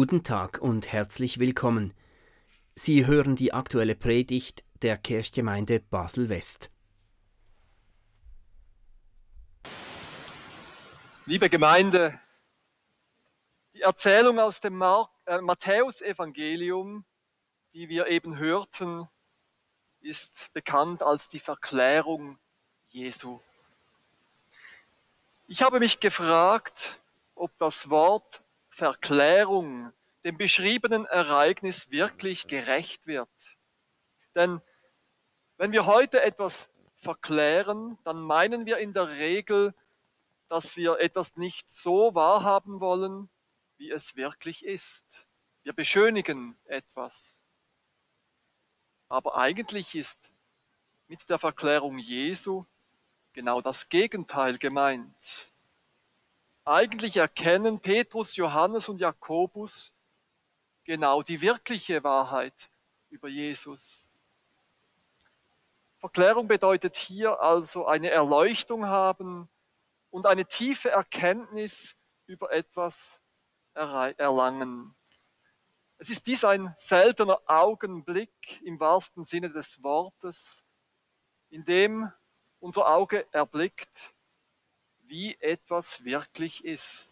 Guten Tag und herzlich willkommen. Sie hören die aktuelle Predigt der Kirchgemeinde Basel-West. Liebe Gemeinde, die Erzählung aus dem äh, Matthäusevangelium, die wir eben hörten, ist bekannt als die Verklärung Jesu. Ich habe mich gefragt, ob das Wort Verklärung dem beschriebenen Ereignis wirklich gerecht wird. Denn wenn wir heute etwas verklären, dann meinen wir in der Regel, dass wir etwas nicht so wahrhaben wollen, wie es wirklich ist. Wir beschönigen etwas. Aber eigentlich ist mit der Verklärung Jesu genau das Gegenteil gemeint. Eigentlich erkennen Petrus, Johannes und Jakobus genau die wirkliche Wahrheit über Jesus. Verklärung bedeutet hier also eine Erleuchtung haben und eine tiefe Erkenntnis über etwas erlangen. Es ist dies ein seltener Augenblick im wahrsten Sinne des Wortes, in dem unser Auge erblickt, wie etwas wirklich ist.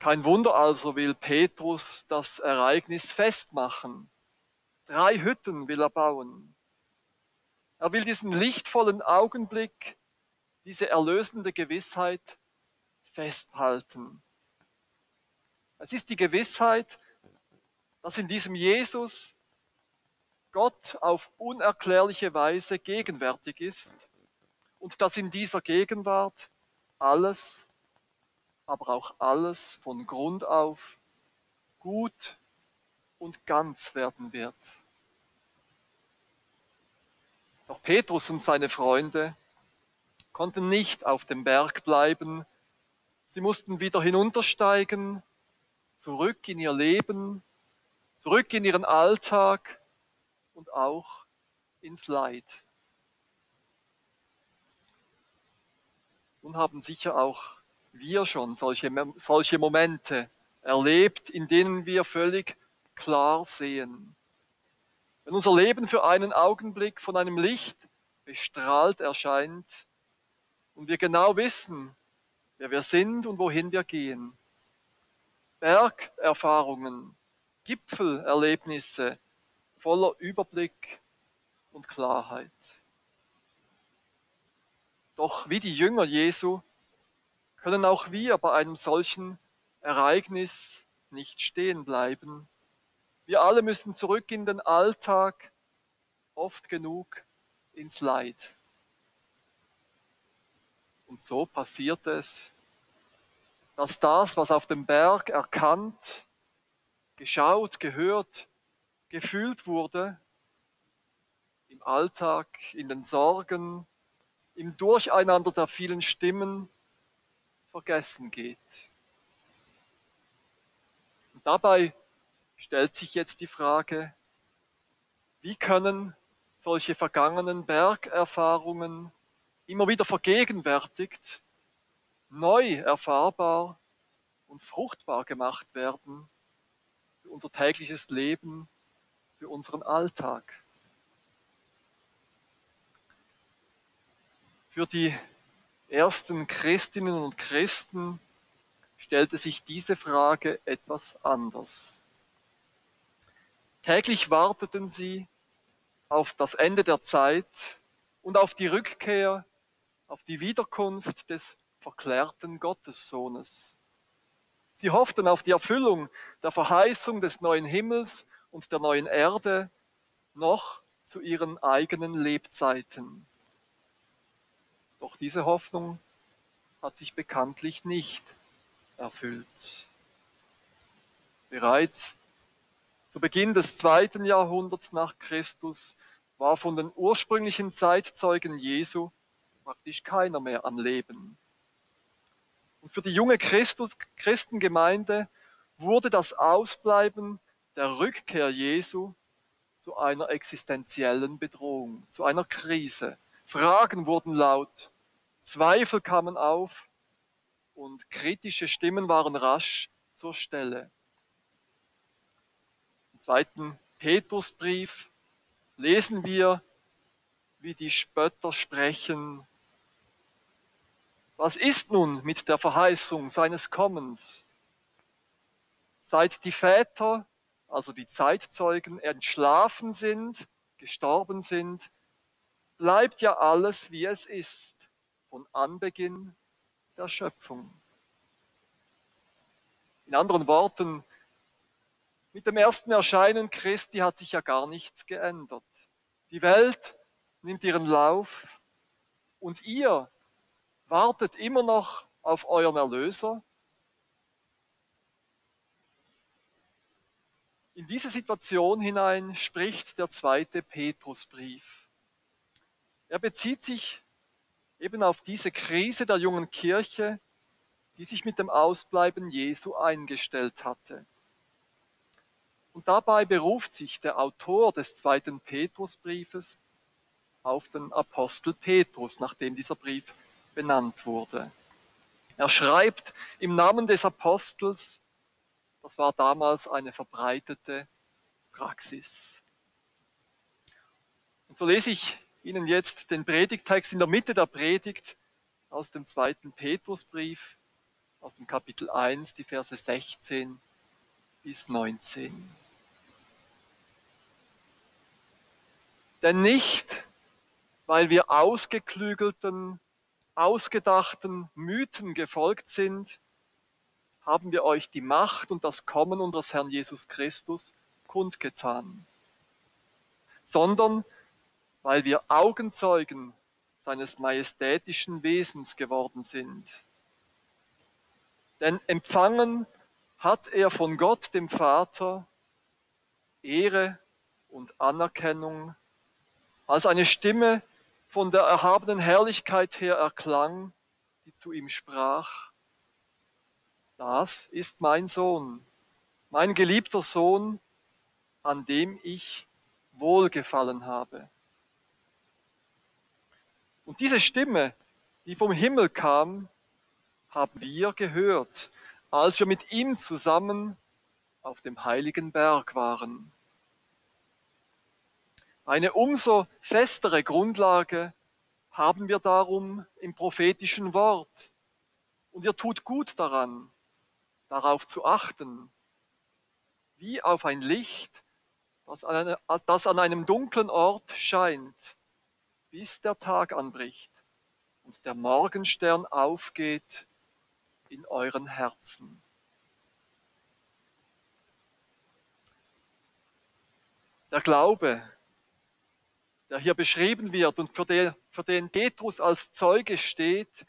Kein Wunder also will Petrus das Ereignis festmachen. Drei Hütten will er bauen. Er will diesen lichtvollen Augenblick, diese erlösende Gewissheit festhalten. Es ist die Gewissheit, dass in diesem Jesus Gott auf unerklärliche Weise gegenwärtig ist und dass in dieser Gegenwart alles, aber auch alles von Grund auf gut und ganz werden wird. Doch Petrus und seine Freunde konnten nicht auf dem Berg bleiben. Sie mussten wieder hinuntersteigen, zurück in ihr Leben, zurück in ihren Alltag und auch ins Leid. Nun haben sicher auch wir schon solche, solche Momente erlebt, in denen wir völlig klar sehen. Wenn unser Leben für einen Augenblick von einem Licht bestrahlt erscheint und wir genau wissen, wer wir sind und wohin wir gehen. Bergerfahrungen, Gipfelerlebnisse voller Überblick und Klarheit. Doch wie die Jünger Jesu können auch wir bei einem solchen Ereignis nicht stehen bleiben. Wir alle müssen zurück in den Alltag, oft genug ins Leid. Und so passiert es, dass das, was auf dem Berg erkannt, geschaut, gehört, gefühlt wurde, im Alltag, in den Sorgen, im Durcheinander der vielen Stimmen vergessen geht. Und dabei stellt sich jetzt die Frage, wie können solche vergangenen Bergerfahrungen immer wieder vergegenwärtigt, neu erfahrbar und fruchtbar gemacht werden für unser tägliches Leben, für unseren Alltag. Für die ersten Christinnen und Christen stellte sich diese Frage etwas anders. Täglich warteten sie auf das Ende der Zeit und auf die Rückkehr, auf die Wiederkunft des verklärten Gottessohnes. Sie hofften auf die Erfüllung der Verheißung des neuen Himmels und der neuen Erde noch zu ihren eigenen Lebzeiten. Doch diese Hoffnung hat sich bekanntlich nicht erfüllt. Bereits zu Beginn des zweiten Jahrhunderts nach Christus war von den ursprünglichen Zeitzeugen Jesu praktisch keiner mehr am Leben. Und für die junge Christus, Christengemeinde wurde das Ausbleiben der Rückkehr Jesu zu einer existenziellen Bedrohung, zu einer Krise. Fragen wurden laut, Zweifel kamen auf und kritische Stimmen waren rasch zur Stelle. Im zweiten Petrusbrief lesen wir, wie die Spötter sprechen. Was ist nun mit der Verheißung seines Kommens? Seit die Väter, also die Zeitzeugen, entschlafen sind, gestorben sind, bleibt ja alles, wie es ist, von Anbeginn der Schöpfung. In anderen Worten, mit dem ersten Erscheinen Christi hat sich ja gar nichts geändert. Die Welt nimmt ihren Lauf und ihr wartet immer noch auf euren Erlöser. In diese Situation hinein spricht der zweite Petrusbrief. Er bezieht sich eben auf diese Krise der jungen Kirche, die sich mit dem Ausbleiben Jesu eingestellt hatte. Und dabei beruft sich der Autor des zweiten Petrusbriefes auf den Apostel Petrus, nachdem dieser Brief benannt wurde. Er schreibt im Namen des Apostels, das war damals eine verbreitete Praxis. Und so lese ich Ihnen jetzt den Predigtext in der Mitte der Predigt aus dem zweiten Petrusbrief, aus dem Kapitel 1, die Verse 16 bis 19. Denn nicht, weil wir ausgeklügelten, ausgedachten Mythen gefolgt sind, haben wir euch die Macht und das Kommen unseres Herrn Jesus Christus kundgetan, sondern weil wir Augenzeugen seines majestätischen Wesens geworden sind. Denn empfangen hat er von Gott, dem Vater, Ehre und Anerkennung, als eine Stimme von der erhabenen Herrlichkeit her erklang, die zu ihm sprach, das ist mein Sohn, mein geliebter Sohn, an dem ich wohlgefallen habe. Und diese Stimme, die vom Himmel kam, haben wir gehört, als wir mit ihm zusammen auf dem heiligen Berg waren. Eine umso festere Grundlage haben wir darum im prophetischen Wort. Und ihr tut gut daran, darauf zu achten, wie auf ein Licht, das an, einem dunklen Ort scheint bis der Tag anbricht und der Morgenstern aufgeht in euren Herzen. Der Glaube, der hier beschrieben wird und für den, für den Petrus als Zeuge steht,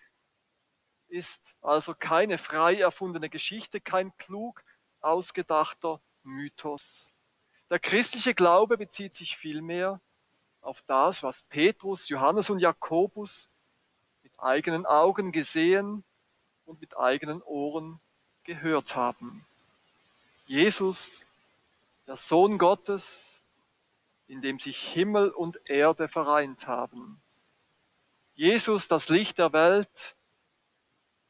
ist also keine frei erfundene Geschichte, kein klug ausgedachter Mythos. Der christliche Glaube bezieht sich vielmehr auf das, was Petrus, Johannes und Jakobus mit eigenen Augen gesehen und mit eigenen Ohren gehört haben. Jesus, der Sohn Gottes, in dem sich Himmel und Erde vereint haben. Jesus, das Licht der Welt,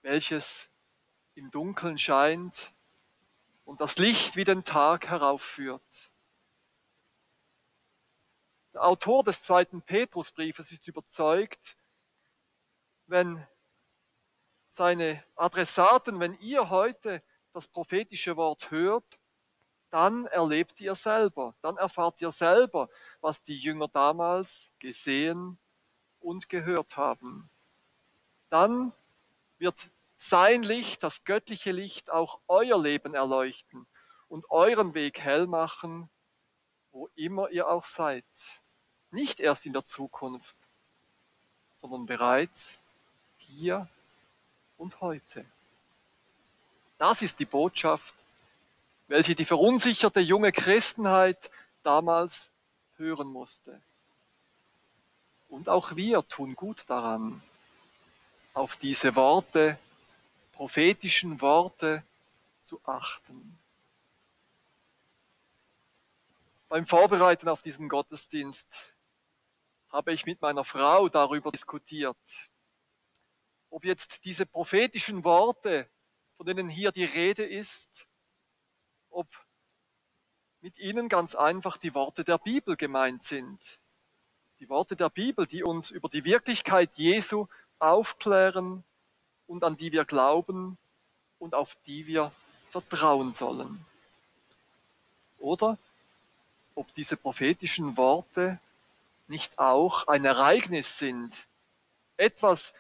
welches im Dunkeln scheint und das Licht wie den Tag heraufführt. Autor des zweiten Petrusbriefes ist überzeugt, wenn seine Adressaten, wenn ihr heute das prophetische Wort hört, dann erlebt ihr selber, dann erfahrt ihr selber, was die Jünger damals gesehen und gehört haben. Dann wird sein Licht, das göttliche Licht, auch euer Leben erleuchten und euren Weg hell machen, wo immer ihr auch seid nicht erst in der Zukunft, sondern bereits hier und heute. Das ist die Botschaft, welche die verunsicherte junge Christenheit damals hören musste. Und auch wir tun gut daran, auf diese Worte, prophetischen Worte zu achten. Beim Vorbereiten auf diesen Gottesdienst habe ich mit meiner Frau darüber diskutiert. ob jetzt diese prophetischen Worte, von denen hier die Rede ist, ob mit ihnen ganz einfach die Worte der Bibel gemeint sind. Die Worte der Bibel, die uns über die Wirklichkeit Jesu aufklären und an die wir glauben und auf die wir vertrauen sollen. Oder ob diese prophetischen Worte nicht auch ein Ereignis sind, etwas,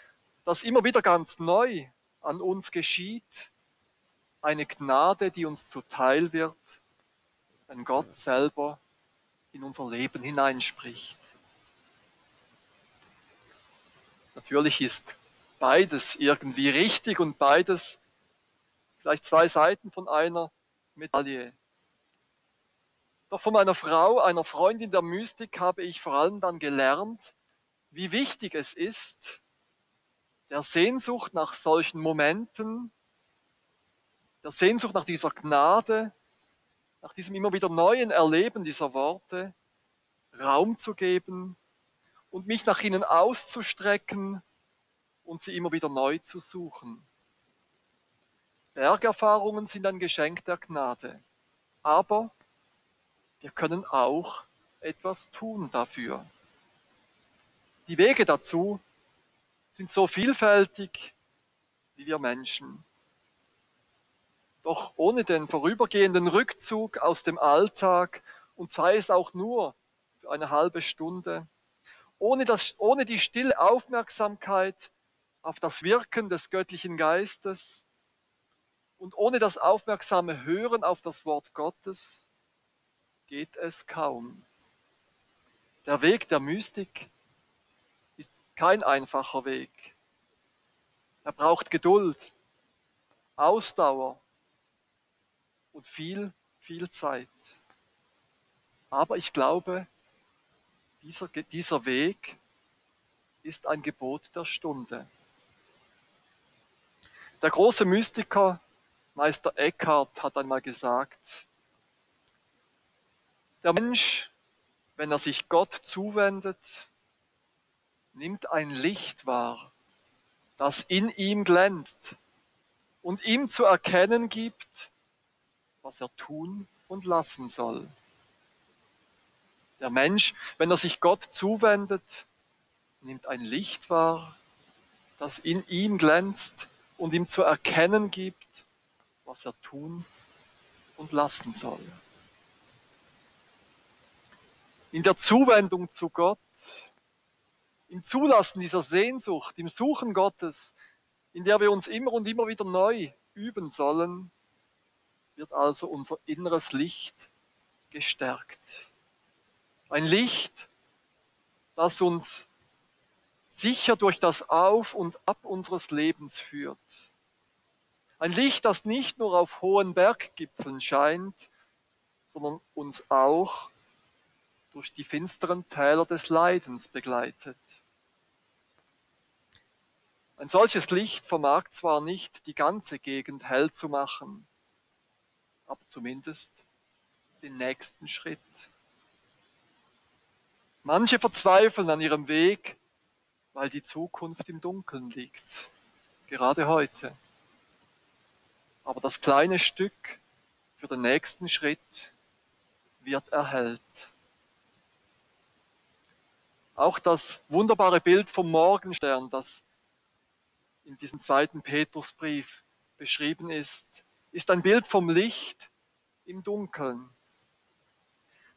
das immer wieder ganz neu an uns geschieht, eine Gnade, die uns zuteil wird, wenn Gott selber in unser Leben hineinspricht. Natürlich ist beides irgendwie richtig und beides vielleicht zwei Seiten von einer Medaille. Doch von meiner Frau, einer Freundin der Mystik, habe ich vor allem dann gelernt, wie wichtig es ist, der Sehnsucht nach solchen Momenten, der Sehnsucht nach dieser Gnade, nach diesem immer wieder neuen Erleben dieser Worte Raum zu geben und mich nach ihnen auszustrecken und sie immer wieder neu zu suchen. Bergerfahrungen sind ein Geschenk der Gnade, aber wir können auch etwas tun dafür. Die Wege dazu sind so vielfältig wie wir Menschen. Doch ohne den vorübergehenden Rückzug aus dem Alltag und sei es auch nur für eine halbe Stunde, ohne, das, ohne die stille Aufmerksamkeit auf das Wirken des göttlichen Geistes und ohne das aufmerksame Hören auf das Wort Gottes geht es kaum. Der Weg der Mystik ist kein einfacher Weg. Er braucht Geduld, Ausdauer und viel, viel Zeit. Aber ich glaube, dieser, dieser Weg ist ein Gebot der Stunde. Der große Mystiker Meister Eckhart hat einmal gesagt, der Mensch, wenn er sich Gott zuwendet, nimmt ein Licht wahr, das in ihm glänzt und ihm zu erkennen gibt, was er tun und lassen soll. Der Mensch, wenn er sich Gott zuwendet, nimmt ein Licht wahr, das in ihm glänzt und ihm zu erkennen gibt, was er tun und lassen soll in der Zuwendung zu Gott, im Zulassen dieser Sehnsucht, im Suchen Gottes, in der wir uns immer und immer wieder neu üben sollen, wird also unser inneres Licht gestärkt. Ein Licht, das uns sicher durch das Auf und Ab unseres Lebens führt. Ein Licht, das nicht nur auf hohen Berggipfeln scheint, sondern uns auch durch die finsteren Täler des Leidens begleitet. Ein solches Licht vermag zwar nicht die ganze Gegend hell zu machen, aber zumindest den nächsten Schritt. Manche verzweifeln an ihrem Weg, weil die Zukunft im Dunkeln liegt, gerade heute. Aber das kleine Stück für den nächsten Schritt wird erhellt. Auch das wunderbare Bild vom Morgenstern, das in diesem zweiten Petrusbrief beschrieben ist, ist ein Bild vom Licht im Dunkeln.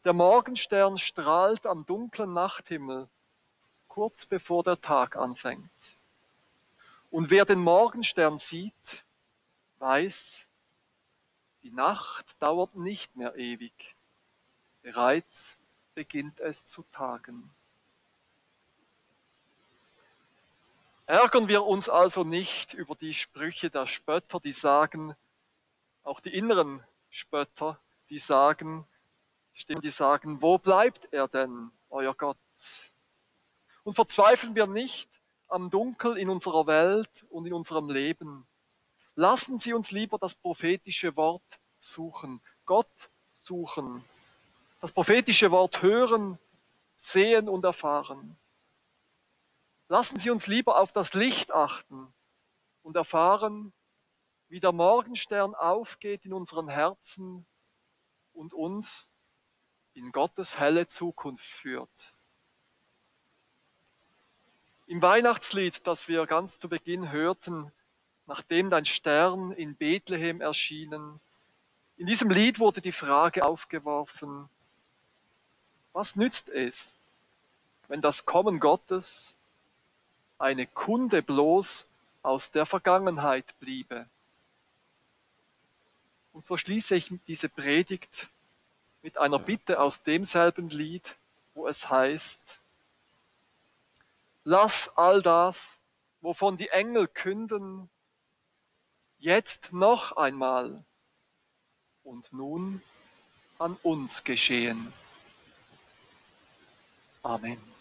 Der Morgenstern strahlt am dunklen Nachthimmel kurz bevor der Tag anfängt. Und wer den Morgenstern sieht, weiß, die Nacht dauert nicht mehr ewig. Bereits beginnt es zu tagen. Ärgern wir uns also nicht über die Sprüche der Spötter, die sagen, auch die inneren Spötter, die sagen, Stimmen, die sagen, wo bleibt er denn, euer Gott? Und verzweifeln wir nicht am Dunkel in unserer Welt und in unserem Leben. Lassen Sie uns lieber das prophetische Wort suchen, Gott suchen, das prophetische Wort hören, sehen und erfahren. Lassen Sie uns lieber auf das Licht achten, und erfahren, wie der Morgenstern aufgeht in unseren Herzen und uns in Gottes helle Zukunft führt. Im Weihnachtslied, das wir ganz zu Beginn hörten, nachdem dein Stern in Bethlehem erschienen, in diesem Lied wurde die Frage aufgeworfen, was nützt es, wenn das Kommen Gottes eine Kunde bloß aus der Vergangenheit bliebe? Und so schließe ich diese Predigt mit einer Bitte aus demselben Lied, wo es heißt, lass all das, wovon die Engel künden, jetzt noch einmal und nun an uns geschehen. Amen.